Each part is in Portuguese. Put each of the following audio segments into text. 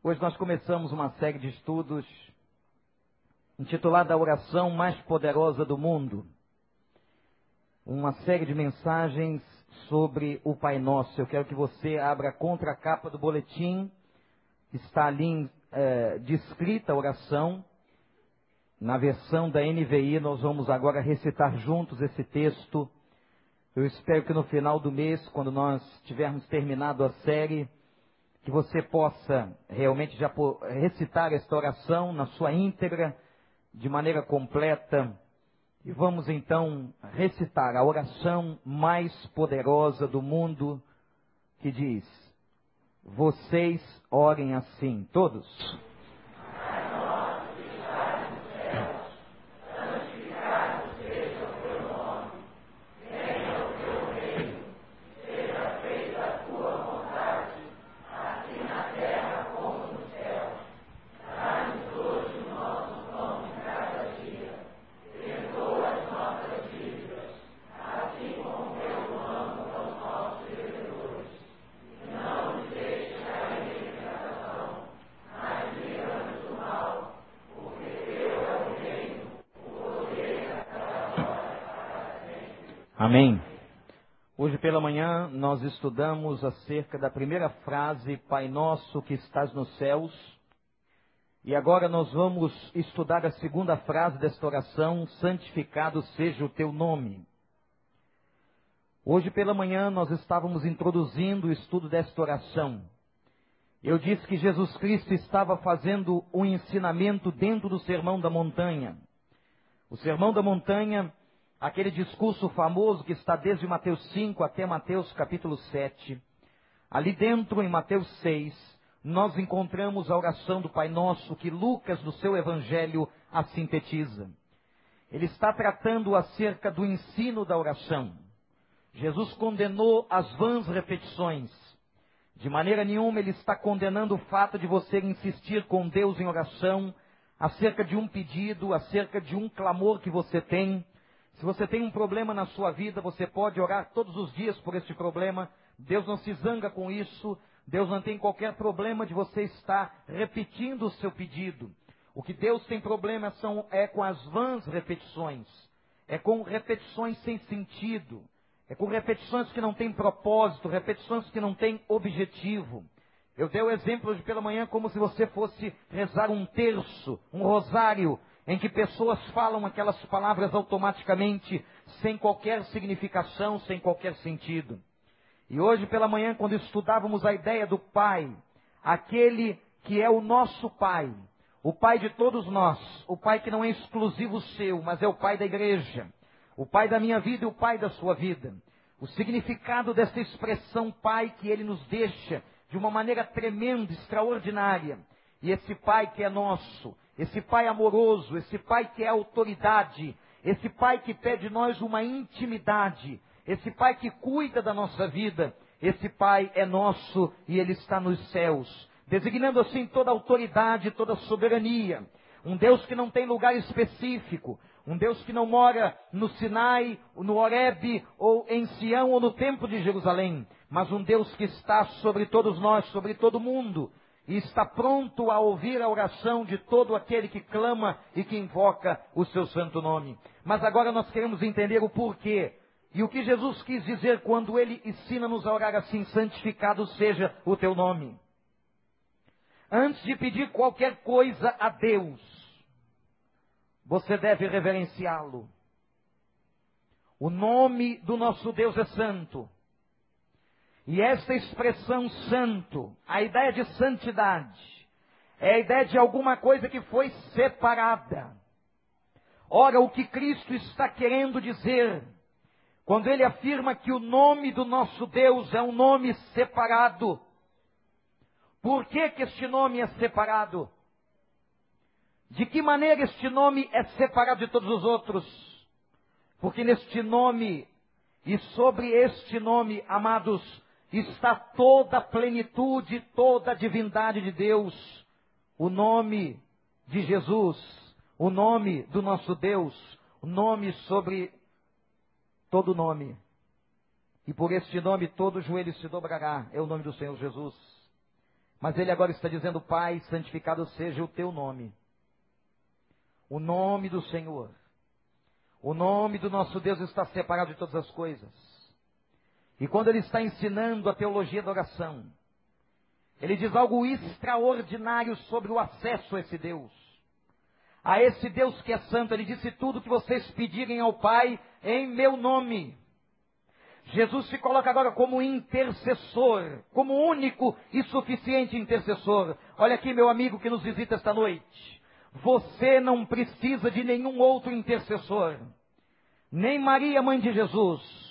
Hoje nós começamos uma série de estudos intitulada A Oração Mais Poderosa do Mundo. Uma série de mensagens sobre o Pai Nosso. Eu quero que você abra a contracapa do boletim. Está ali é, descrita a oração. Na versão da NVI, nós vamos agora recitar juntos esse texto. Eu espero que no final do mês, quando nós tivermos terminado a série, que você possa realmente já recitar esta oração na sua íntegra, de maneira completa. E vamos então recitar a oração mais poderosa do mundo, que diz: Vocês orem assim, todos. Amém. Hoje pela manhã nós estudamos acerca da primeira frase, Pai Nosso que estás nos céus. E agora nós vamos estudar a segunda frase desta oração, santificado seja o teu nome. Hoje pela manhã nós estávamos introduzindo o estudo desta oração. Eu disse que Jesus Cristo estava fazendo um ensinamento dentro do Sermão da Montanha. O Sermão da Montanha aquele discurso famoso que está desde Mateus 5 até Mateus capítulo 7. Ali dentro, em Mateus 6, nós encontramos a oração do Pai Nosso que Lucas, no seu evangelho, a sintetiza. Ele está tratando acerca do ensino da oração. Jesus condenou as vãs repetições. De maneira nenhuma ele está condenando o fato de você insistir com Deus em oração acerca de um pedido, acerca de um clamor que você tem, se você tem um problema na sua vida, você pode orar todos os dias por este problema. Deus não se zanga com isso. Deus não tem qualquer problema de você estar repetindo o seu pedido. O que Deus tem problema são, é com as vãs repetições. É com repetições sem sentido. É com repetições que não têm propósito, repetições que não têm objetivo. Eu dei o exemplo hoje pela manhã como se você fosse rezar um terço, um rosário, em que pessoas falam aquelas palavras automaticamente, sem qualquer significação, sem qualquer sentido. E hoje pela manhã, quando estudávamos a ideia do Pai, aquele que é o nosso Pai, o Pai de todos nós, o Pai que não é exclusivo seu, mas é o Pai da igreja, o Pai da minha vida e o Pai da sua vida. O significado dessa expressão Pai que ele nos deixa de uma maneira tremenda, extraordinária. E esse Pai que é nosso, esse Pai amoroso, esse Pai que é autoridade, esse Pai que pede nós uma intimidade, esse Pai que cuida da nossa vida, esse Pai é nosso e Ele está nos céus, designando assim toda autoridade, toda soberania. Um Deus que não tem lugar específico, um Deus que não mora no Sinai, no Horebe, ou em Sião, ou no Templo de Jerusalém, mas um Deus que está sobre todos nós, sobre todo mundo, e está pronto a ouvir a oração de todo aquele que clama e que invoca o seu santo nome. Mas agora nós queremos entender o porquê e o que Jesus quis dizer quando ele ensina-nos a orar assim: santificado seja o teu nome. Antes de pedir qualquer coisa a Deus, você deve reverenciá-lo. O nome do nosso Deus é santo. E esta expressão santo, a ideia de santidade, é a ideia de alguma coisa que foi separada. Ora, o que Cristo está querendo dizer, quando ele afirma que o nome do nosso Deus é um nome separado, por que, que este nome é separado? De que maneira este nome é separado de todos os outros? Porque neste nome e sobre este nome, amados, está toda a plenitude, toda a divindade de Deus. O nome de Jesus, o nome do nosso Deus, o nome sobre todo nome. E por este nome todo joelho se dobrará, é o nome do Senhor Jesus. Mas ele agora está dizendo: Pai, santificado seja o teu nome. O nome do Senhor. O nome do nosso Deus está separado de todas as coisas. E quando ele está ensinando a teologia da oração, ele diz algo extraordinário sobre o acesso a esse Deus. A esse Deus que é santo, ele disse tudo que vocês pedirem ao Pai em meu nome. Jesus se coloca agora como intercessor, como único e suficiente intercessor. Olha aqui, meu amigo que nos visita esta noite. Você não precisa de nenhum outro intercessor. Nem Maria, mãe de Jesus,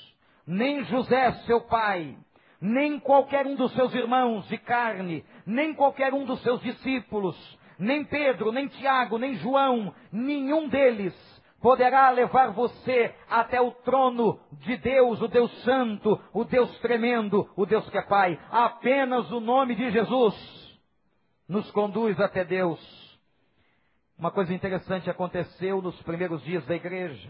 nem José, seu pai, nem qualquer um dos seus irmãos de carne, nem qualquer um dos seus discípulos, nem Pedro, nem Tiago, nem João, nenhum deles poderá levar você até o trono de Deus, o Deus Santo, o Deus tremendo, o Deus que é Pai. Apenas o nome de Jesus nos conduz até Deus. Uma coisa interessante aconteceu nos primeiros dias da igreja.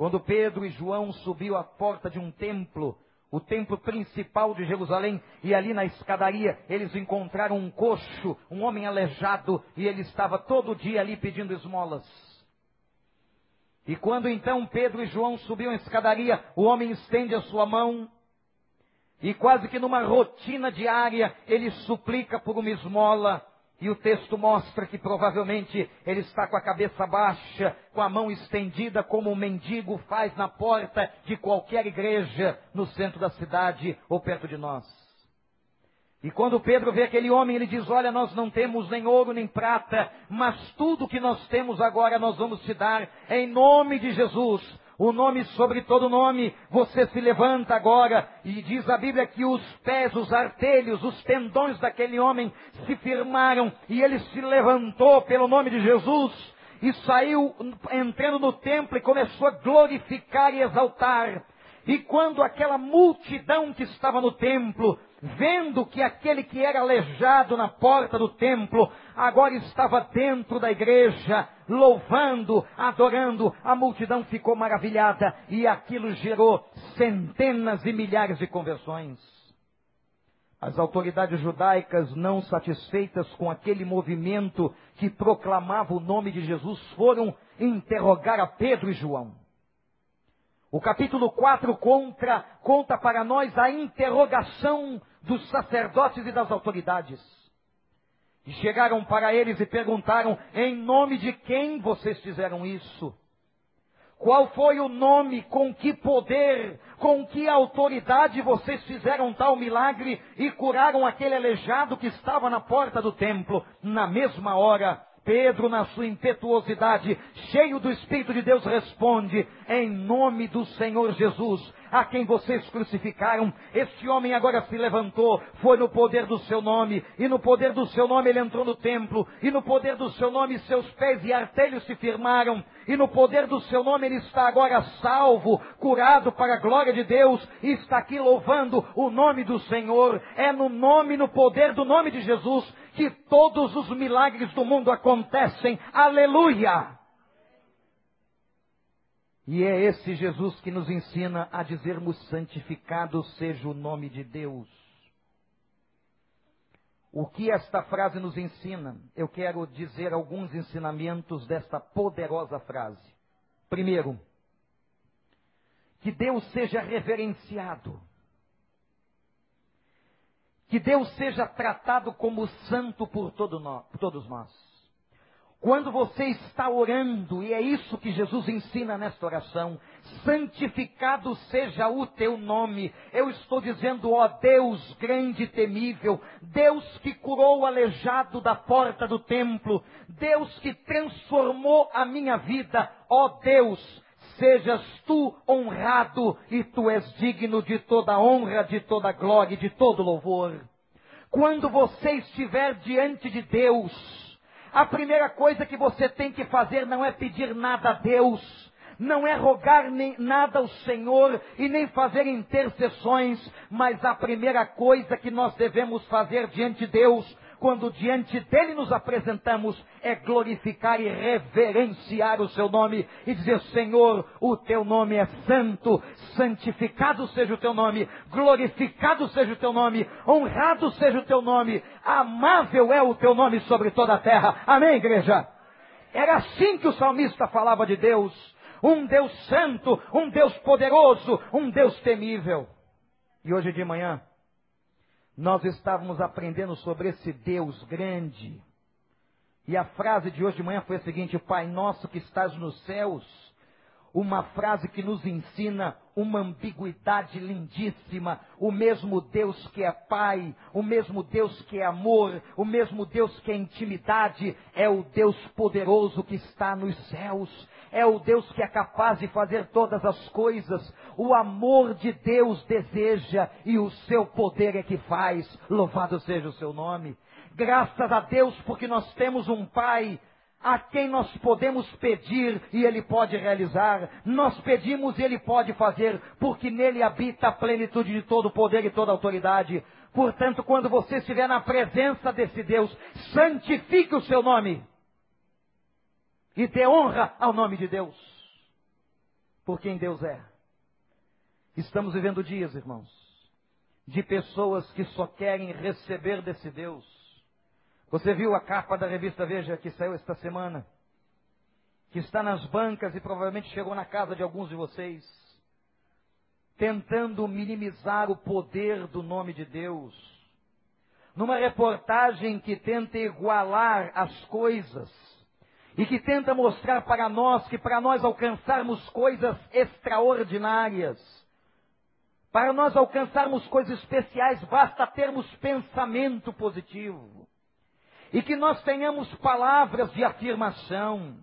Quando Pedro e João subiu à porta de um templo, o templo principal de Jerusalém, e ali na escadaria eles encontraram um coxo, um homem aleijado, e ele estava todo dia ali pedindo esmolas. E quando então Pedro e João subiam a escadaria, o homem estende a sua mão, e quase que numa rotina diária, ele suplica por uma esmola, e o texto mostra que provavelmente ele está com a cabeça baixa, com a mão estendida, como um mendigo faz na porta de qualquer igreja no centro da cidade ou perto de nós. E quando Pedro vê aquele homem, ele diz: Olha, nós não temos nem ouro nem prata, mas tudo que nós temos agora nós vamos te dar em nome de Jesus o nome sobre todo nome, você se levanta agora e diz a Bíblia que os pés, os artelhos, os tendões daquele homem se firmaram e ele se levantou pelo nome de Jesus e saiu entrando no templo e começou a glorificar e exaltar. E quando aquela multidão que estava no templo vendo que aquele que era aleijado na porta do templo, agora estava dentro da igreja, louvando, adorando, a multidão ficou maravilhada e aquilo gerou centenas e milhares de conversões. As autoridades judaicas, não satisfeitas com aquele movimento que proclamava o nome de Jesus, foram interrogar a Pedro e João. O capítulo 4 conta, conta para nós a interrogação dos sacerdotes e das autoridades. E chegaram para eles e perguntaram: em nome de quem vocês fizeram isso? Qual foi o nome, com que poder, com que autoridade vocês fizeram tal milagre e curaram aquele aleijado que estava na porta do templo? Na mesma hora, Pedro, na sua impetuosidade, cheio do Espírito de Deus, responde: Em nome do Senhor Jesus, a quem vocês crucificaram, esse homem agora se levantou, foi no poder do seu nome, e no poder do seu nome ele entrou no templo, e no poder do seu nome seus pés e artelhos se firmaram, e no poder do seu nome ele está agora salvo, curado para a glória de Deus, e está aqui louvando o nome do Senhor. É no nome, no poder do nome de Jesus que todos os milagres do mundo acontecem. Aleluia! E é esse Jesus que nos ensina a dizermos santificado seja o nome de Deus. O que esta frase nos ensina? Eu quero dizer alguns ensinamentos desta poderosa frase. Primeiro, que Deus seja reverenciado. Que Deus seja tratado como santo por, todo nós, por todos nós. Quando você está orando, e é isso que Jesus ensina nesta oração, santificado seja o teu nome. Eu estou dizendo, ó Deus grande e temível, Deus que curou o aleijado da porta do templo, Deus que transformou a minha vida, ó Deus, sejas tu honrado e tu és digno de toda honra, de toda glória e de todo louvor. Quando você estiver diante de Deus, a primeira coisa que você tem que fazer não é pedir nada a Deus, não é rogar nem nada ao Senhor e nem fazer intercessões, mas a primeira coisa que nós devemos fazer diante de Deus quando diante dele nos apresentamos, é glorificar e reverenciar o seu nome e dizer: Senhor, o teu nome é santo, santificado seja o teu nome, glorificado seja o teu nome, honrado seja o teu nome, amável é o teu nome sobre toda a terra. Amém, igreja? Era assim que o salmista falava de Deus. Um Deus santo, um Deus poderoso, um Deus temível. E hoje de manhã, nós estávamos aprendendo sobre esse Deus grande. E a frase de hoje de manhã foi a seguinte: Pai nosso que estás nos céus. Uma frase que nos ensina uma ambiguidade lindíssima. O mesmo Deus que é Pai, o mesmo Deus que é amor, o mesmo Deus que é intimidade, é o Deus poderoso que está nos céus é o Deus que é capaz de fazer todas as coisas. O amor de Deus deseja e o seu poder é que faz. Louvado seja o seu nome. Graças a Deus porque nós temos um Pai a quem nós podemos pedir e Ele pode realizar. Nós pedimos e Ele pode fazer, porque nele habita a plenitude de todo poder e toda autoridade. Portanto, quando você estiver na presença desse Deus, santifique o seu nome e dê honra ao nome de Deus, por quem Deus é. Estamos vivendo dias, irmãos, de pessoas que só querem receber desse Deus. Você viu a capa da revista Veja que saiu esta semana? Que está nas bancas e provavelmente chegou na casa de alguns de vocês, tentando minimizar o poder do nome de Deus. Numa reportagem que tenta igualar as coisas e que tenta mostrar para nós que para nós alcançarmos coisas extraordinárias, para nós alcançarmos coisas especiais, basta termos pensamento positivo. E que nós tenhamos palavras de afirmação.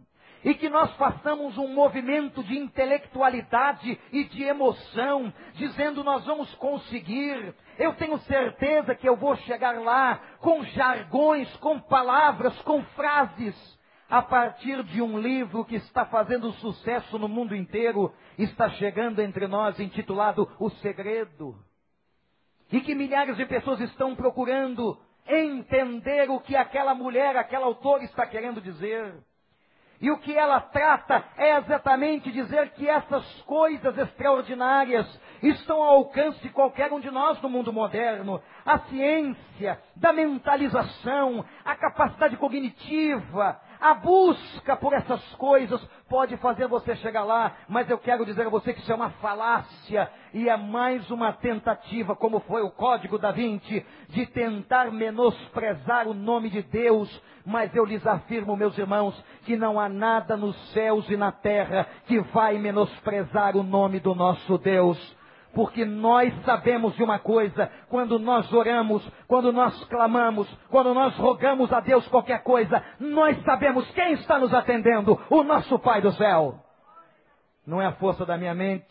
E que nós façamos um movimento de intelectualidade e de emoção, dizendo nós vamos conseguir. Eu tenho certeza que eu vou chegar lá com jargões, com palavras, com frases a partir de um livro que está fazendo sucesso no mundo inteiro, está chegando entre nós intitulado O Segredo. E que milhares de pessoas estão procurando entender o que aquela mulher, aquela autora está querendo dizer. E o que ela trata é exatamente dizer que essas coisas extraordinárias estão ao alcance de qualquer um de nós no mundo moderno. A ciência, da mentalização, a capacidade cognitiva, a busca por essas coisas pode fazer você chegar lá, mas eu quero dizer a você que isso é uma falácia e é mais uma tentativa, como foi o Código da Vinci, de tentar menosprezar o nome de Deus. Mas eu lhes afirmo, meus irmãos, que não há nada nos céus e na terra que vai menosprezar o nome do nosso Deus porque nós sabemos de uma coisa: quando nós oramos, quando nós clamamos, quando nós rogamos a Deus qualquer coisa, nós sabemos quem está nos atendendo: o nosso Pai do céu. Não é a força da minha mente,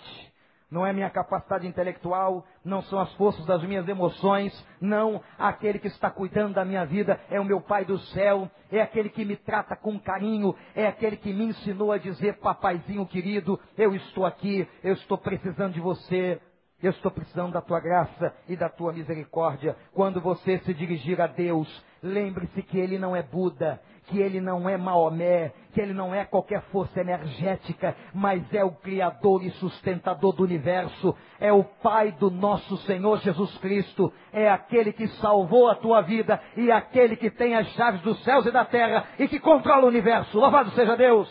não é minha capacidade intelectual, não são as forças das minhas emoções, não, aquele que está cuidando da minha vida é o meu Pai do céu, é aquele que me trata com carinho, é aquele que me ensinou a dizer, papaizinho querido, eu estou aqui, eu estou precisando de você, eu estou precisando da tua graça e da tua misericórdia. Quando você se dirigir a Deus, lembre-se que Ele não é Buda, que Ele não é Maomé, que Ele não é qualquer força energética, mas é o Criador e sustentador do universo, é o Pai do nosso Senhor Jesus Cristo, é aquele que salvou a tua vida e aquele que tem as chaves dos céus e da terra e que controla o universo. Louvado seja Deus!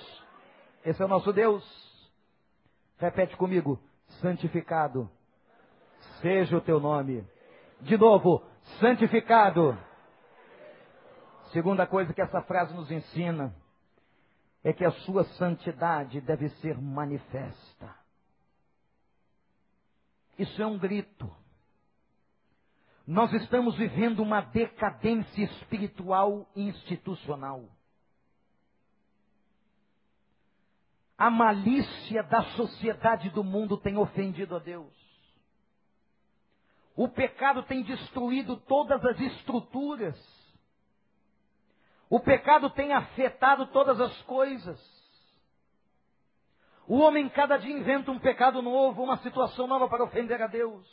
Esse é o nosso Deus. Repete comigo: santificado seja o teu nome. De novo, santificado. Segunda coisa que essa frase nos ensina é que a sua santidade deve ser manifesta. Isso é um grito. Nós estamos vivendo uma decadência espiritual e institucional. A malícia da sociedade do mundo tem ofendido a Deus. O pecado tem destruído todas as estruturas. O pecado tem afetado todas as coisas. O homem cada dia inventa um pecado novo, uma situação nova para ofender a Deus.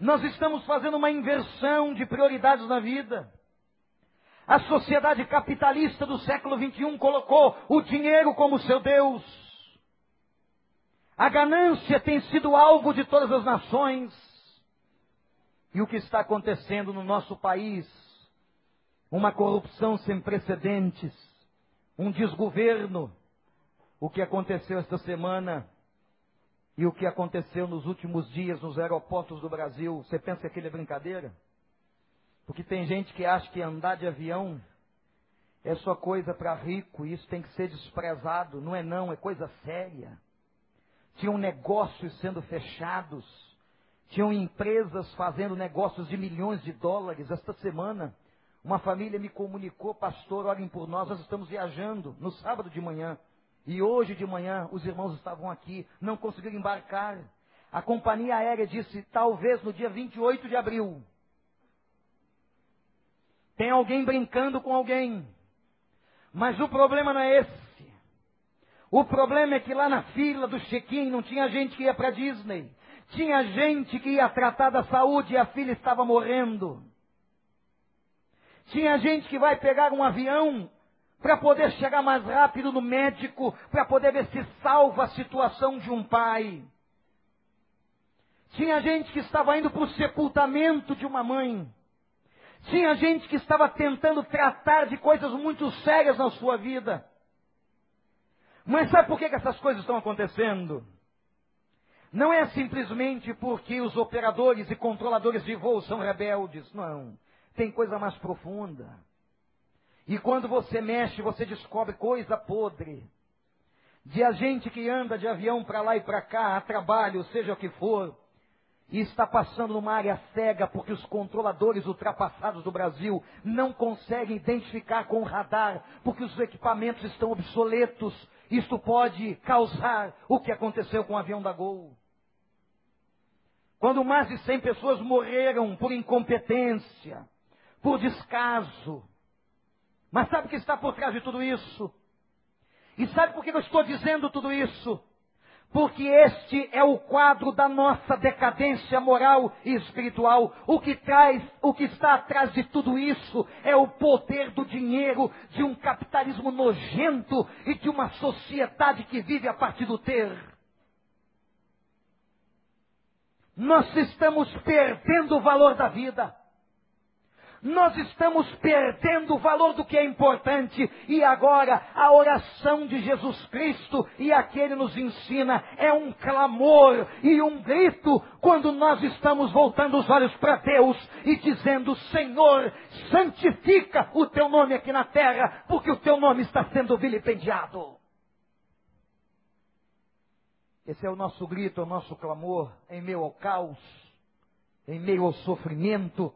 Nós estamos fazendo uma inversão de prioridades na vida. A sociedade capitalista do século XXI colocou o dinheiro como seu Deus. A ganância tem sido alvo de todas as nações. E o que está acontecendo no nosso país? Uma corrupção sem precedentes, um desgoverno. O que aconteceu esta semana e o que aconteceu nos últimos dias nos aeroportos do Brasil, você pensa que aquilo é brincadeira? Porque tem gente que acha que andar de avião é só coisa para rico e isso tem que ser desprezado. Não é não, é coisa séria. Tinham negócios sendo fechados. Tinham empresas fazendo negócios de milhões de dólares. Esta semana, uma família me comunicou, pastor, olhem por nós, nós estamos viajando no sábado de manhã. E hoje de manhã os irmãos estavam aqui, não conseguiram embarcar. A companhia aérea disse, talvez no dia 28 de abril, tem alguém brincando com alguém. Mas o problema não é esse. O problema é que lá na fila do check-in não tinha gente que ia para Disney. Tinha gente que ia tratar da saúde e a filha estava morrendo. Tinha gente que vai pegar um avião para poder chegar mais rápido no médico, para poder ver se salva a situação de um pai. Tinha gente que estava indo para o sepultamento de uma mãe. Tinha gente que estava tentando tratar de coisas muito sérias na sua vida. Mas sabe por que, que essas coisas estão acontecendo? Não é simplesmente porque os operadores e controladores de voo são rebeldes, não. Tem coisa mais profunda. E quando você mexe, você descobre coisa podre. De a gente que anda de avião para lá e para cá, a trabalho, seja o que for, e está passando numa área cega porque os controladores ultrapassados do Brasil não conseguem identificar com o radar, porque os equipamentos estão obsoletos. Isto pode causar o que aconteceu com o avião da Gol. Quando mais de 100 pessoas morreram por incompetência, por descaso. Mas sabe o que está por trás de tudo isso? E sabe por que eu estou dizendo tudo isso? Porque este é o quadro da nossa decadência moral e espiritual. O que traz, o que está atrás de tudo isso é o poder do dinheiro, de um capitalismo nojento e de uma sociedade que vive a partir do ter. Nós estamos perdendo o valor da vida nós estamos perdendo o valor do que é importante. E agora, a oração de Jesus Cristo e a que Ele nos ensina é um clamor e um grito quando nós estamos voltando os olhos para Deus e dizendo: Senhor, santifica o teu nome aqui na terra, porque o teu nome está sendo vilipendiado. Esse é o nosso grito, o nosso clamor em meio ao caos, em meio ao sofrimento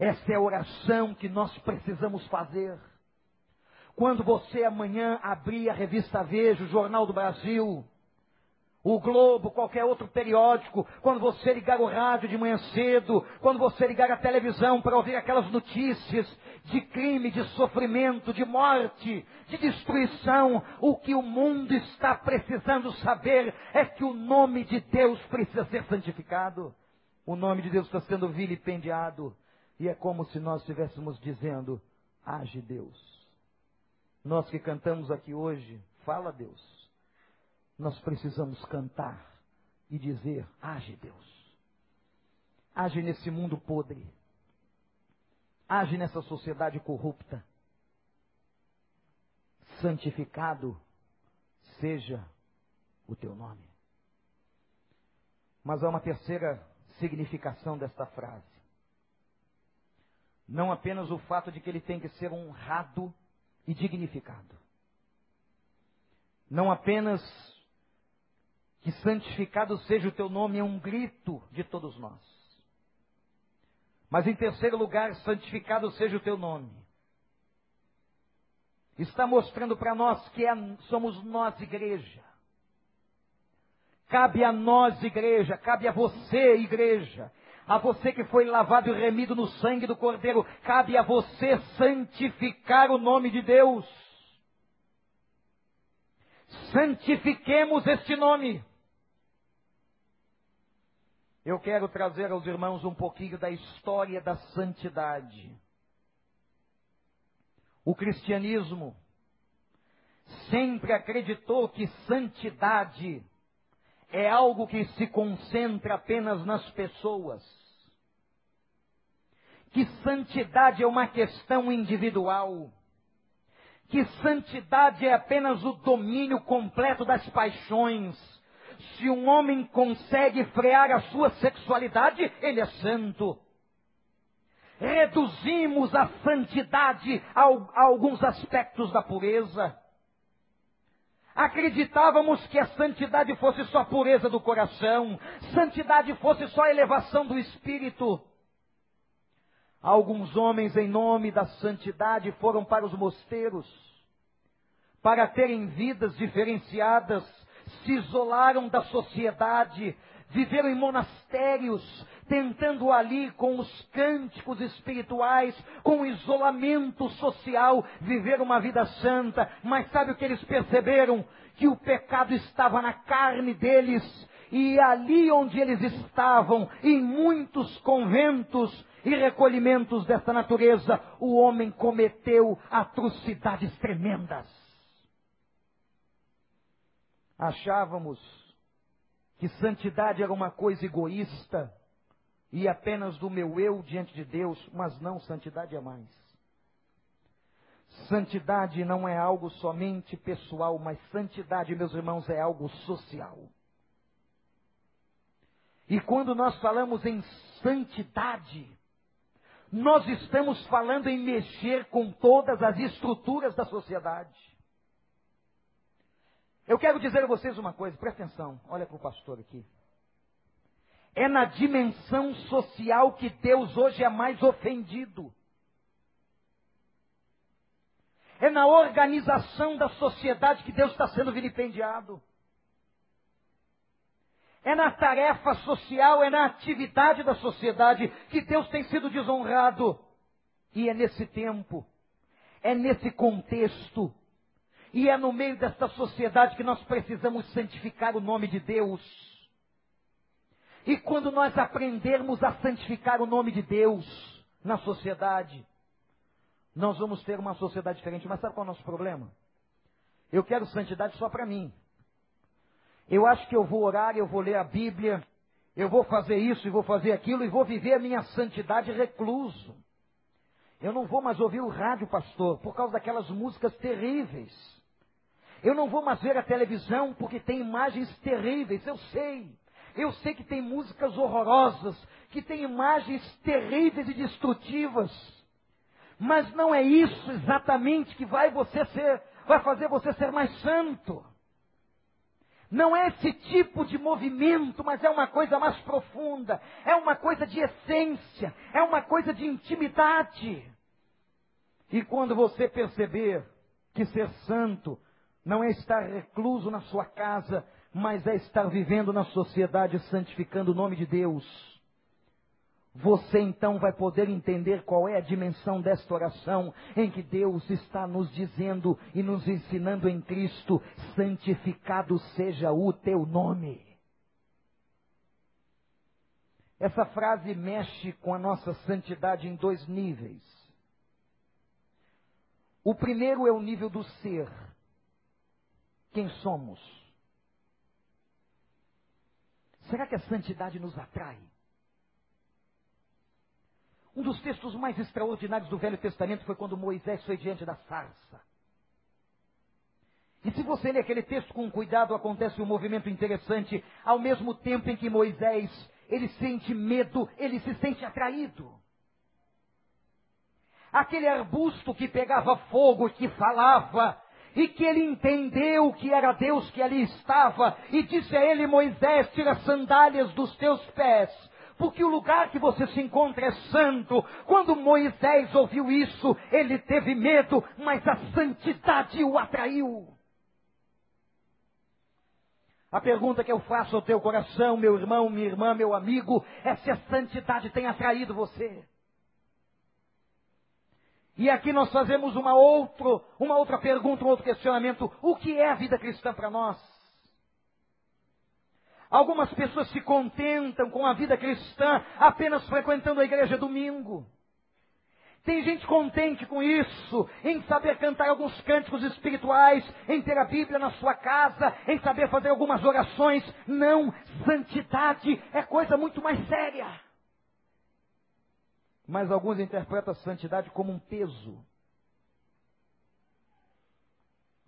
essa é a oração que nós precisamos fazer. Quando você amanhã abrir a revista Veja, o Jornal do Brasil, o Globo, qualquer outro periódico, quando você ligar o rádio de manhã cedo, quando você ligar a televisão para ouvir aquelas notícias de crime, de sofrimento, de morte, de destruição, o que o mundo está precisando saber é que o nome de Deus precisa ser santificado. O nome de Deus está sendo vilipendiado. E é como se nós estivéssemos dizendo: age Deus. Nós que cantamos aqui hoje, fala Deus. Nós precisamos cantar e dizer: age Deus. Age nesse mundo podre. Age nessa sociedade corrupta. Santificado seja o teu nome. Mas há uma terceira significação desta frase. Não apenas o fato de que ele tem que ser honrado e dignificado. Não apenas que santificado seja o teu nome é um grito de todos nós. Mas em terceiro lugar, santificado seja o teu nome. Está mostrando para nós que é, somos nós, igreja. Cabe a nós, igreja, cabe a você, igreja, a você que foi lavado e remido no sangue do Cordeiro, cabe a você santificar o nome de Deus. Santifiquemos este nome. eu quero trazer aos irmãos um pouquinho da história da santidade. O cristianismo sempre acreditou que santidade é algo que se concentra apenas nas pessoas. Que santidade é uma questão individual. Que santidade é apenas o domínio completo das paixões. Se um homem consegue frear a sua sexualidade, ele é santo. Reduzimos a santidade a, a alguns aspectos da pureza. Acreditávamos que a santidade fosse só pureza do coração, santidade fosse só elevação do espírito. Alguns homens, em nome da santidade, foram para os mosteiros, para terem vidas diferenciadas, se isolaram da sociedade, viveram em monastérios, tentando ali com os cânticos espirituais, com o isolamento social, viver uma vida santa. Mas sabe o que eles perceberam? Que o pecado estava na carne deles. E ali onde eles estavam, em muitos conventos e recolhimentos desta natureza, o homem cometeu atrocidades tremendas. Achávamos que santidade era uma coisa egoísta e apenas do meu eu diante de Deus, mas não, santidade é mais. Santidade não é algo somente pessoal, mas santidade, meus irmãos, é algo social. E quando nós falamos em santidade, nós estamos falando em mexer com todas as estruturas da sociedade. Eu quero dizer a vocês uma coisa, presta atenção, olha para o pastor aqui. É na dimensão social que Deus hoje é mais ofendido. É na organização da sociedade que Deus está sendo vilipendiado. É na tarefa social, é na atividade da sociedade que Deus tem sido desonrado. E é nesse tempo, é nesse contexto e é no meio desta sociedade que nós precisamos santificar o nome de Deus. E quando nós aprendermos a santificar o nome de Deus na sociedade, nós vamos ter uma sociedade diferente. Mas sabe qual é o nosso problema? Eu quero santidade só para mim. Eu acho que eu vou orar, eu vou ler a Bíblia, eu vou fazer isso e vou fazer aquilo e vou viver a minha santidade recluso. Eu não vou mais ouvir o rádio, pastor, por causa daquelas músicas terríveis. Eu não vou mais ver a televisão porque tem imagens terríveis, eu sei. Eu sei que tem músicas horrorosas, que tem imagens terríveis e destrutivas. Mas não é isso exatamente que vai você ser, vai fazer você ser mais santo. Não é esse tipo de movimento, mas é uma coisa mais profunda, é uma coisa de essência, é uma coisa de intimidade. E quando você perceber que ser santo não é estar recluso na sua casa, mas é estar vivendo na sociedade santificando o nome de Deus. Você então vai poder entender qual é a dimensão desta oração em que Deus está nos dizendo e nos ensinando em Cristo: santificado seja o teu nome. Essa frase mexe com a nossa santidade em dois níveis. O primeiro é o nível do ser quem somos? Será que a santidade nos atrai? Um dos textos mais extraordinários do Velho Testamento foi quando Moisés foi diante da sarça. E se você ler aquele texto com cuidado, acontece um movimento interessante. Ao mesmo tempo em que Moisés, ele sente medo, ele se sente atraído. Aquele arbusto que pegava fogo, que falava, e que ele entendeu que era Deus que ali estava, e disse a ele: Moisés, tira as sandálias dos teus pés, porque o lugar que você se encontra é santo. Quando Moisés ouviu isso, ele teve medo, mas a santidade o atraiu. A pergunta que eu faço ao teu coração, meu irmão, minha irmã, meu amigo, é se a santidade tem atraído você. E aqui nós fazemos uma, outro, uma outra pergunta, um outro questionamento. O que é a vida cristã para nós? Algumas pessoas se contentam com a vida cristã apenas frequentando a igreja domingo. Tem gente contente com isso, em saber cantar alguns cânticos espirituais, em ter a Bíblia na sua casa, em saber fazer algumas orações. Não, santidade é coisa muito mais séria. Mas alguns interpretam a santidade como um peso.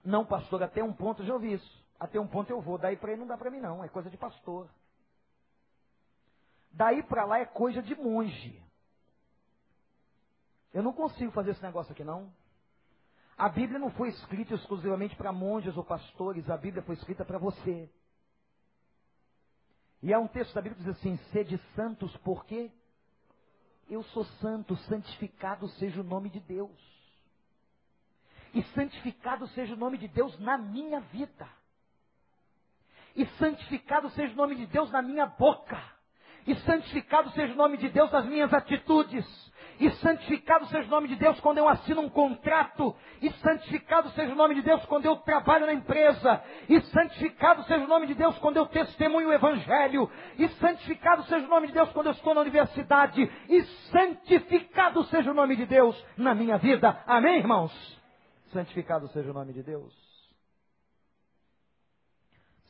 Não, pastor, até um ponto eu já ouvi isso. Até um ponto eu vou, daí para aí não dá para mim não, é coisa de pastor. Daí para lá é coisa de monge. Eu não consigo fazer esse negócio aqui, não. A Bíblia não foi escrita exclusivamente para monges ou pastores, a Bíblia foi escrita para você. E há um texto da Bíblia que diz assim: sede santos, porque eu sou santo, santificado seja o nome de Deus. E santificado seja o nome de Deus na minha vida. E santificado seja o nome de Deus na minha boca. E santificado seja o nome de Deus nas minhas atitudes. E santificado seja o nome de Deus quando eu assino um contrato. E santificado seja o nome de Deus quando eu trabalho na empresa. E santificado seja o nome de Deus quando eu testemunho o Evangelho. E santificado seja o nome de Deus quando eu estou na universidade. E santificado seja o nome de Deus na minha vida. Amém, irmãos? Santificado seja o nome de Deus.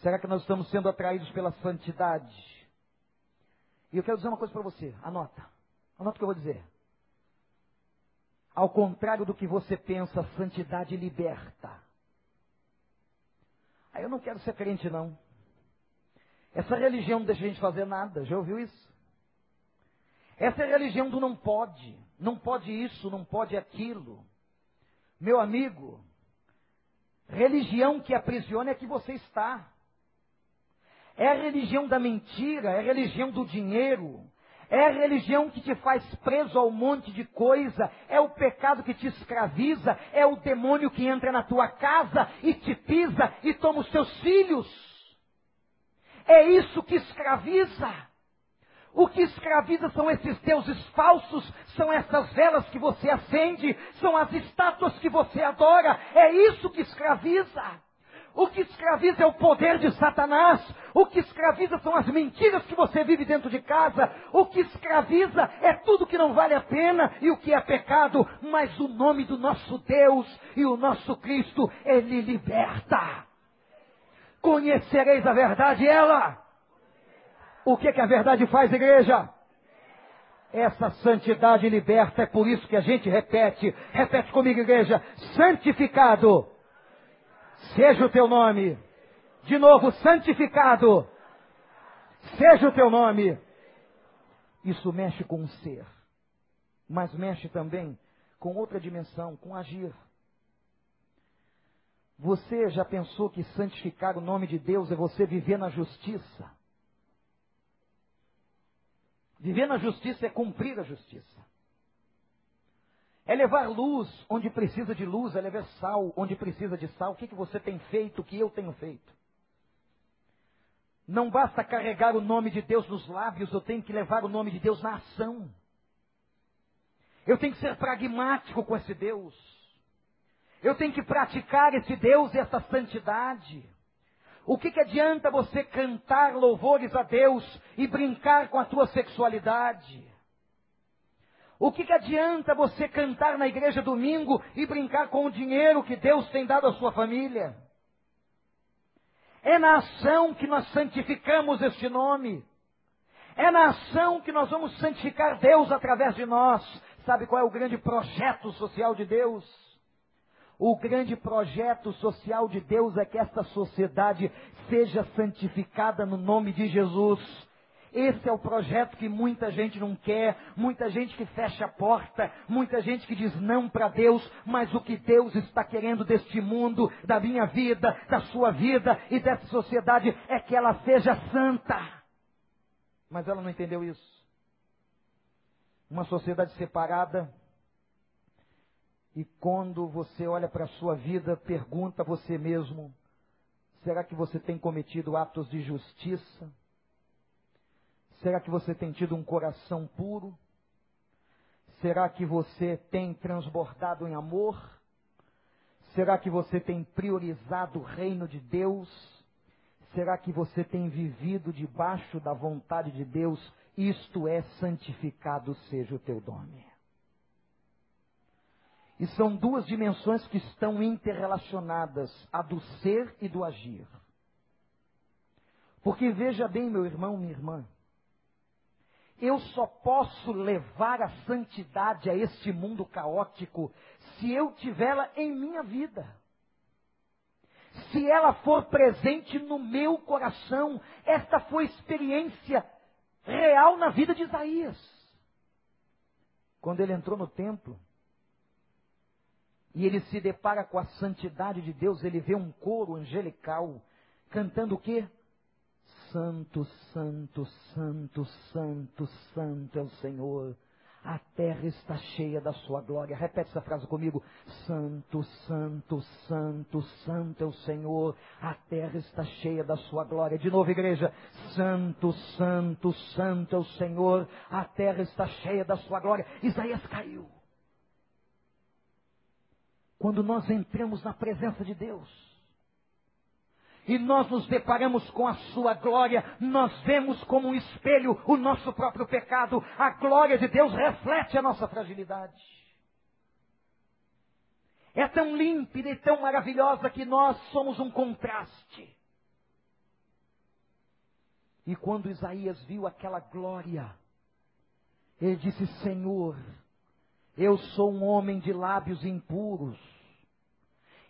Será que nós estamos sendo atraídos pela santidade? E eu quero dizer uma coisa para você. Anota. Anota o que eu vou dizer. Ao contrário do que você pensa, santidade liberta. Aí eu não quero ser crente, não. Essa religião não deixa a gente fazer nada. Já ouviu isso? Essa é a religião do não pode. Não pode isso, não pode aquilo. Meu amigo, religião que aprisiona é que você está. É a religião da mentira, é a religião do dinheiro, é a religião que te faz preso a um monte de coisa, é o pecado que te escraviza, é o demônio que entra na tua casa e te pisa e toma os teus filhos. É isso que escraviza. O que escraviza são esses deuses falsos, são essas velas que você acende, são as estátuas que você adora. É isso que escraviza. O que escraviza é o poder de Satanás. O que escraviza são as mentiras que você vive dentro de casa. O que escraviza é tudo que não vale a pena e o que é pecado. Mas o nome do nosso Deus e o nosso Cristo, Ele liberta. Conhecereis a verdade, ela. O que, que a verdade faz, igreja? Essa santidade liberta, é por isso que a gente repete. Repete comigo, igreja. Santificado seja o teu nome. De novo, santificado. Seja o teu nome. Isso mexe com o ser, mas mexe também com outra dimensão, com agir. Você já pensou que santificar o nome de Deus é você viver na justiça? Viver na justiça é cumprir a justiça. É levar luz onde precisa de luz, é levar sal onde precisa de sal. O que, que você tem feito, o que eu tenho feito? Não basta carregar o nome de Deus nos lábios, eu tenho que levar o nome de Deus na ação. Eu tenho que ser pragmático com esse Deus. Eu tenho que praticar esse Deus e essa santidade. O que, que adianta você cantar louvores a Deus e brincar com a tua sexualidade? O que, que adianta você cantar na igreja domingo e brincar com o dinheiro que Deus tem dado à sua família? É na ação que nós santificamos este nome. É na ação que nós vamos santificar Deus através de nós. Sabe qual é o grande projeto social de Deus? O grande projeto social de Deus é que esta sociedade seja santificada no nome de Jesus. Esse é o projeto que muita gente não quer, muita gente que fecha a porta, muita gente que diz não para Deus, mas o que Deus está querendo deste mundo, da minha vida, da sua vida e dessa sociedade é que ela seja santa. Mas ela não entendeu isso. Uma sociedade separada, e quando você olha para a sua vida, pergunta a você mesmo: será que você tem cometido atos de justiça? Será que você tem tido um coração puro? Será que você tem transbordado em amor? Será que você tem priorizado o reino de Deus? Será que você tem vivido debaixo da vontade de Deus? Isto é, santificado seja o teu nome. E são duas dimensões que estão interrelacionadas, a do ser e do agir. Porque veja bem, meu irmão, minha irmã, eu só posso levar a santidade a este mundo caótico se eu tivê-la em minha vida. Se ela for presente no meu coração, esta foi experiência real na vida de Isaías. Quando ele entrou no templo, e ele se depara com a santidade de Deus, ele vê um coro angelical cantando o quê? Santo, santo, santo, santo, santo é o Senhor. A terra está cheia da sua glória. Repete essa frase comigo. Santo, santo, santo, santo é o Senhor. A terra está cheia da sua glória. De novo, igreja. Santo, santo, santo é o Senhor. A terra está cheia da sua glória. Isaías caiu. Quando nós entramos na presença de Deus, e nós nos deparamos com a sua glória, nós vemos como um espelho o nosso próprio pecado. A glória de Deus reflete a nossa fragilidade. É tão límpida e tão maravilhosa que nós somos um contraste. E quando Isaías viu aquela glória, ele disse: Senhor, eu sou um homem de lábios impuros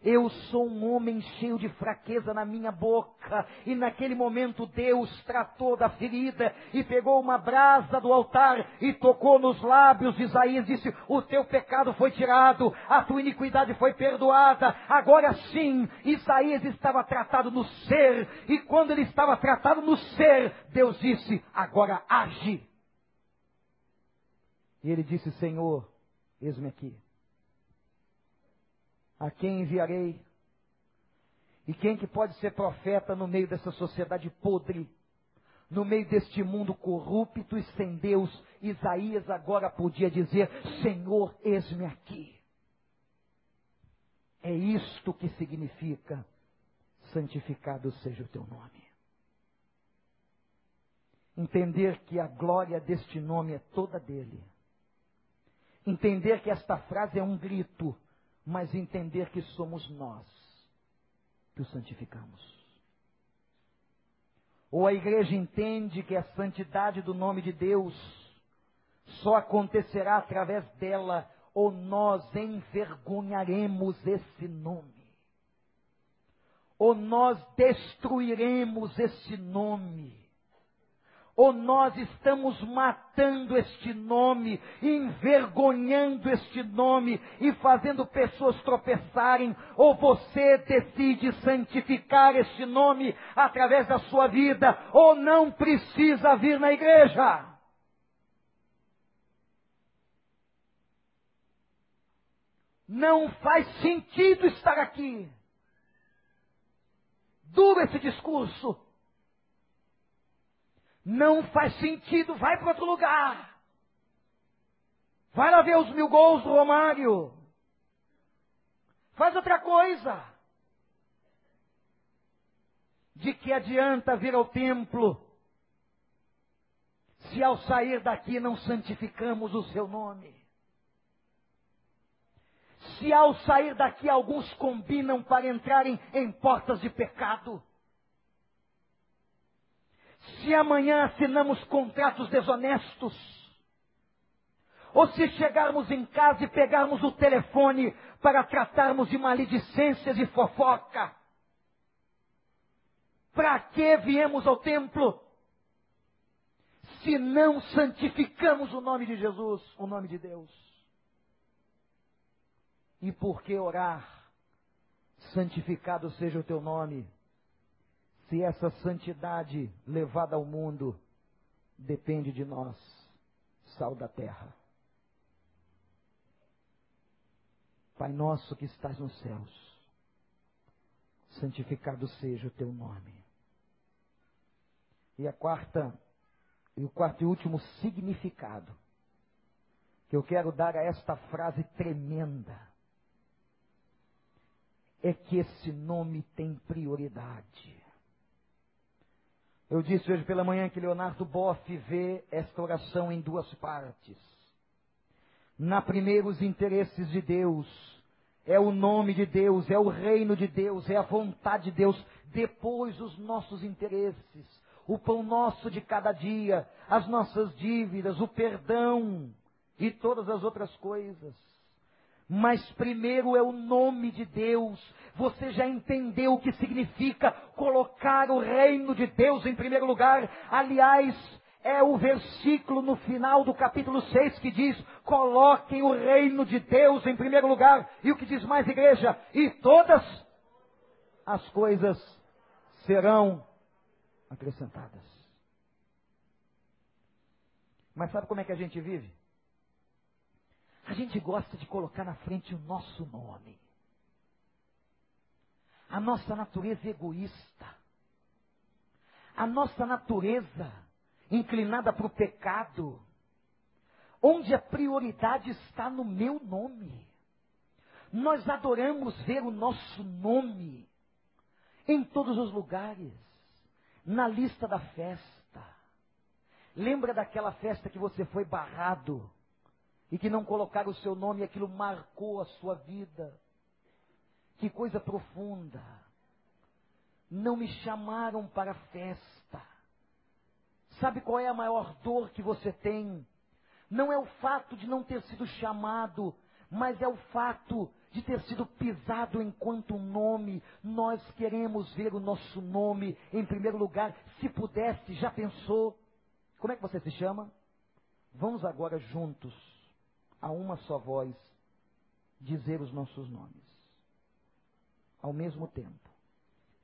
eu sou um homem cheio de fraqueza na minha boca. E naquele momento Deus tratou da ferida e pegou uma brasa do altar e tocou nos lábios Isaías. Disse: O teu pecado foi tirado, a tua iniquidade foi perdoada. Agora sim, Isaías estava tratado no ser. E quando ele estava tratado no ser, Deus disse: Agora age. E ele disse: Senhor, eis-me aqui. A quem enviarei? E quem que pode ser profeta no meio dessa sociedade podre? No meio deste mundo corrupto e sem Deus, Isaías agora podia dizer: Senhor, eis-me aqui. É isto que significa santificado seja o teu nome. Entender que a glória deste nome é toda dele. Entender que esta frase é um grito mas entender que somos nós que o santificamos. Ou a igreja entende que a santidade do nome de Deus só acontecerá através dela, ou nós envergonharemos esse nome. Ou nós destruiremos esse nome ou nós estamos matando este nome, envergonhando este nome e fazendo pessoas tropeçarem, ou você decide santificar este nome através da sua vida, ou não precisa vir na igreja. Não faz sentido estar aqui. Duro esse discurso. Não faz sentido, vai para outro lugar. Vai lá ver os mil gols do Romário. Faz outra coisa. De que adianta vir ao templo se ao sair daqui não santificamos o seu nome? Se ao sair daqui alguns combinam para entrarem em portas de pecado? Se amanhã assinamos contratos desonestos, ou se chegarmos em casa e pegarmos o telefone para tratarmos de maledicências e fofoca, para que viemos ao templo? Se não santificamos o nome de Jesus, o nome de Deus. E por que orar? Santificado seja o teu nome se essa santidade levada ao mundo depende de nós, sal da terra. Pai nosso que estás nos céus, santificado seja o teu nome. E a quarta, e o quarto e último significado que eu quero dar a esta frase tremenda é que esse nome tem prioridade. Eu disse hoje pela manhã que Leonardo Boff vê esta oração em duas partes. Na primeira, os interesses de Deus. É o nome de Deus, é o reino de Deus, é a vontade de Deus. Depois, os nossos interesses, o pão nosso de cada dia, as nossas dívidas, o perdão e todas as outras coisas. Mas primeiro é o nome de Deus. Você já entendeu o que significa colocar o reino de Deus em primeiro lugar? Aliás, é o versículo no final do capítulo 6 que diz: coloquem o reino de Deus em primeiro lugar. E o que diz mais, igreja? E todas as coisas serão acrescentadas. Mas sabe como é que a gente vive? A gente gosta de colocar na frente o nosso nome. A nossa natureza egoísta. A nossa natureza inclinada para o pecado. Onde a prioridade está no meu nome. Nós adoramos ver o nosso nome em todos os lugares. Na lista da festa. Lembra daquela festa que você foi barrado? E que não colocaram o seu nome, aquilo marcou a sua vida. Que coisa profunda. Não me chamaram para a festa. Sabe qual é a maior dor que você tem? Não é o fato de não ter sido chamado, mas é o fato de ter sido pisado enquanto nome. Nós queremos ver o nosso nome em primeiro lugar. Se pudesse, já pensou? Como é que você se chama? Vamos agora juntos a uma só voz dizer os nossos nomes. Ao mesmo tempo,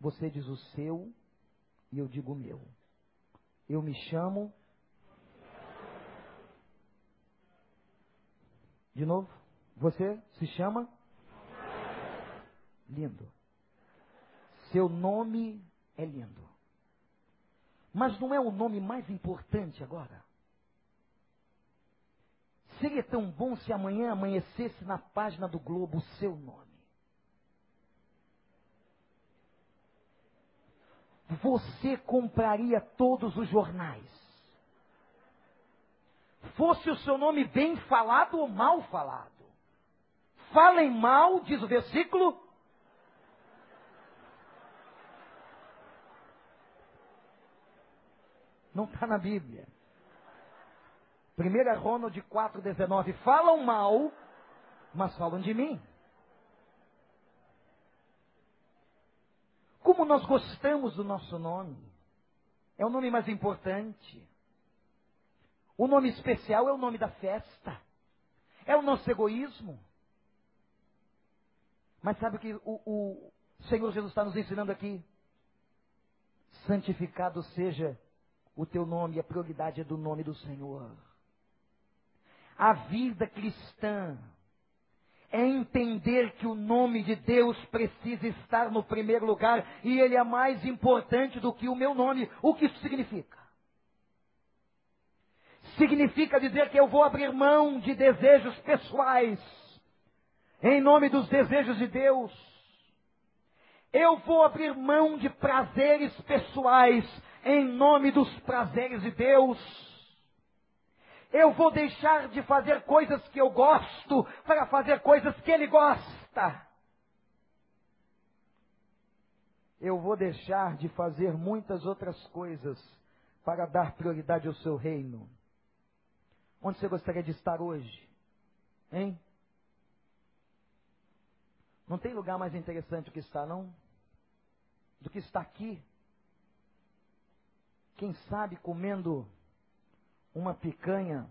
você diz o seu e eu digo o meu. Eu me chamo. De novo, você se chama? Lindo. Seu nome é lindo. Mas não é o nome mais importante agora? Seria tão bom se amanhã amanhecesse na página do Globo o seu nome. Você compraria todos os jornais. Fosse o seu nome bem falado ou mal falado. Falem mal, diz o versículo. Não está na Bíblia. 1 Ronald 4,19. Falam mal, mas falam de mim. Como nós gostamos do nosso nome. É o nome mais importante. O nome especial é o nome da festa. É o nosso egoísmo. Mas sabe o que o, o Senhor Jesus está nos ensinando aqui? Santificado seja o teu nome, a prioridade é do nome do Senhor. A vida cristã é entender que o nome de Deus precisa estar no primeiro lugar e ele é mais importante do que o meu nome. O que isso significa? Significa dizer que eu vou abrir mão de desejos pessoais em nome dos desejos de Deus. Eu vou abrir mão de prazeres pessoais em nome dos prazeres de Deus. Eu vou deixar de fazer coisas que eu gosto para fazer coisas que ele gosta. Eu vou deixar de fazer muitas outras coisas para dar prioridade ao seu reino. Onde você gostaria de estar hoje? Hein? Não tem lugar mais interessante do que estar, não? Do que estar aqui. Quem sabe comendo uma picanha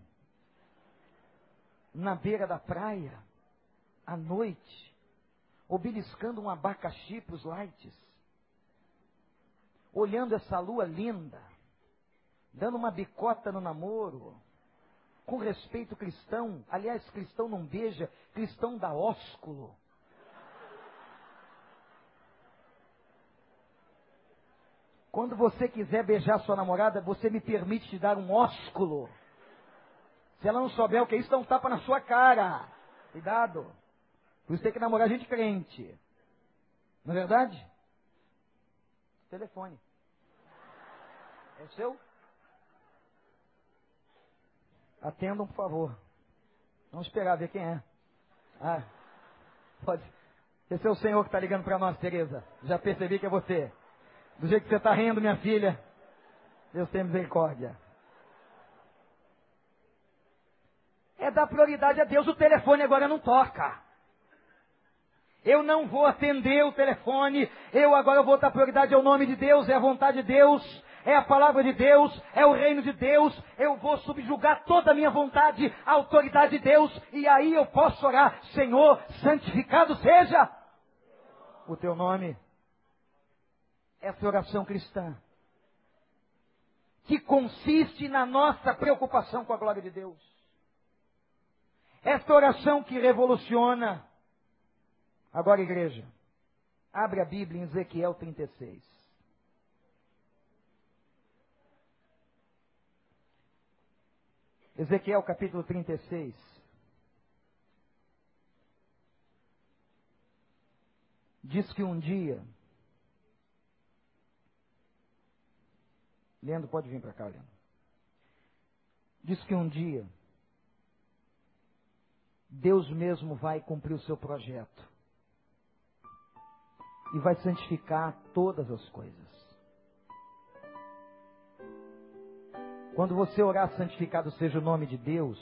na beira da praia, à noite, ou beliscando um abacaxi para os lights, olhando essa lua linda, dando uma bicota no namoro, com respeito cristão, aliás, cristão não beija, cristão dá ósculo. Quando você quiser beijar sua namorada, você me permite te dar um ósculo. Se ela não souber o que é isso, dá um tapa na sua cara. Cuidado. Por isso tem que namorar gente crente. Não é verdade? Telefone. É seu? Atendam, por favor. Vamos esperar ver quem é. Ah, pode. Esse é o Senhor que está ligando para nós, Tereza. Já percebi que é você. Do jeito que você está rindo, minha filha. Deus tem misericórdia. É dar prioridade a Deus. O telefone agora não toca. Eu não vou atender o telefone. Eu agora vou dar prioridade ao nome de Deus, é a vontade de Deus é a palavra de Deus, é o reino de Deus, eu vou subjugar toda a minha vontade à autoridade de Deus, e aí eu posso orar, Senhor, santificado seja o teu nome. Essa oração cristã, que consiste na nossa preocupação com a glória de Deus. Esta oração que revoluciona. Agora, igreja, abre a Bíblia em Ezequiel 36. Ezequiel capítulo 36. Diz que um dia. Leandro, pode vir para cá, Leandro. Diz que um dia. Deus mesmo vai cumprir o seu projeto. E vai santificar todas as coisas. Quando você orar, santificado seja o nome de Deus,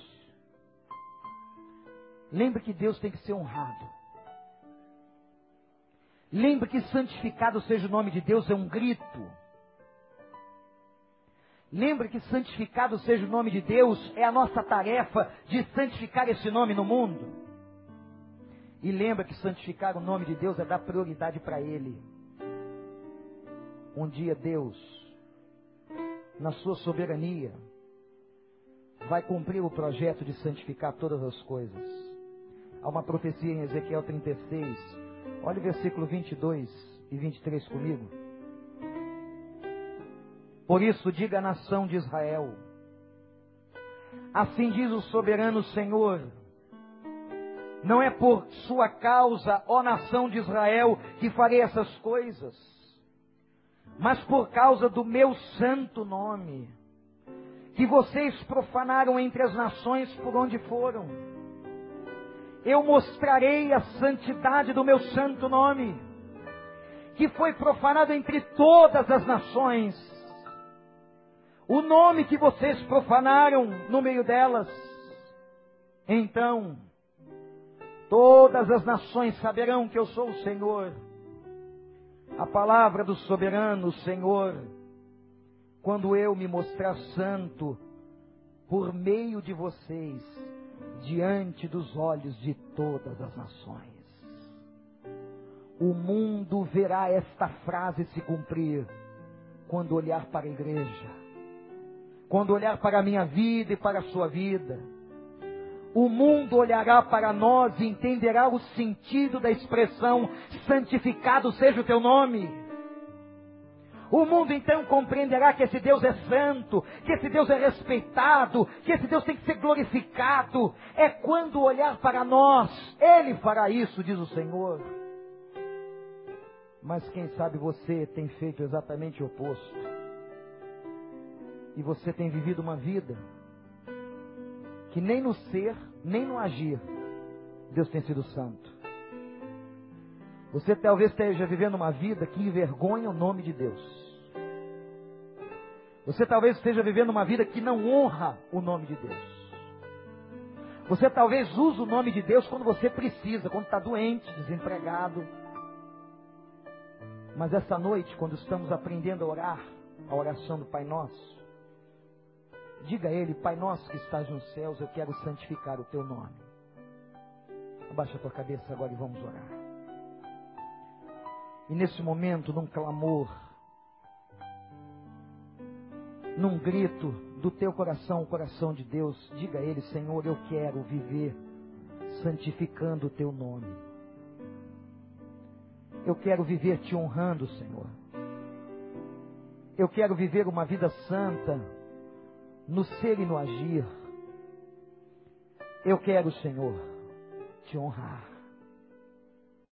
lembre que Deus tem que ser honrado. Lembre que santificado seja o nome de Deus é um grito. Lembre que santificado seja o nome de Deus é a nossa tarefa de santificar esse nome no mundo. E lembra que santificar o nome de Deus é dar prioridade para Ele. Um dia Deus na sua soberania, vai cumprir o projeto de santificar todas as coisas. Há uma profecia em Ezequiel 36. Olha o versículo 22 e 23 comigo. Por isso, diga à nação de Israel: Assim diz o soberano Senhor. Não é por sua causa, ó nação de Israel, que farei essas coisas mas por causa do meu santo nome, que vocês profanaram entre as nações por onde foram. Eu mostrarei a santidade do meu santo nome, que foi profanado entre todas as nações. O nome que vocês profanaram no meio delas. Então, todas as nações saberão que eu sou o Senhor a palavra do soberano Senhor, quando eu me mostrar santo por meio de vocês, diante dos olhos de todas as nações. O mundo verá esta frase se cumprir quando olhar para a igreja, quando olhar para a minha vida e para a sua vida o mundo olhará para nós e entenderá o sentido da expressão santificado seja o teu nome. O mundo então compreenderá que esse Deus é santo, que esse Deus é respeitado, que esse Deus tem que ser glorificado. É quando olhar para nós, Ele fará isso, diz o Senhor. Mas quem sabe você tem feito exatamente o oposto. E você tem vivido uma vida que nem no ser, nem no agir, Deus tem sido santo. Você talvez esteja vivendo uma vida que envergonha o nome de Deus. Você talvez esteja vivendo uma vida que não honra o nome de Deus. Você talvez use o nome de Deus quando você precisa, quando está doente, desempregado. Mas essa noite, quando estamos aprendendo a orar, a oração do Pai Nosso, Diga a Ele, Pai nosso que estás nos céus, eu quero santificar o teu nome. Abaixa a tua cabeça agora e vamos orar. E nesse momento, num clamor, num grito do teu coração, o coração de Deus, diga a Ele, Senhor, eu quero viver santificando o teu nome. Eu quero viver te honrando, Senhor. Eu quero viver uma vida santa no ser e no agir. Eu quero, Senhor, te honrar.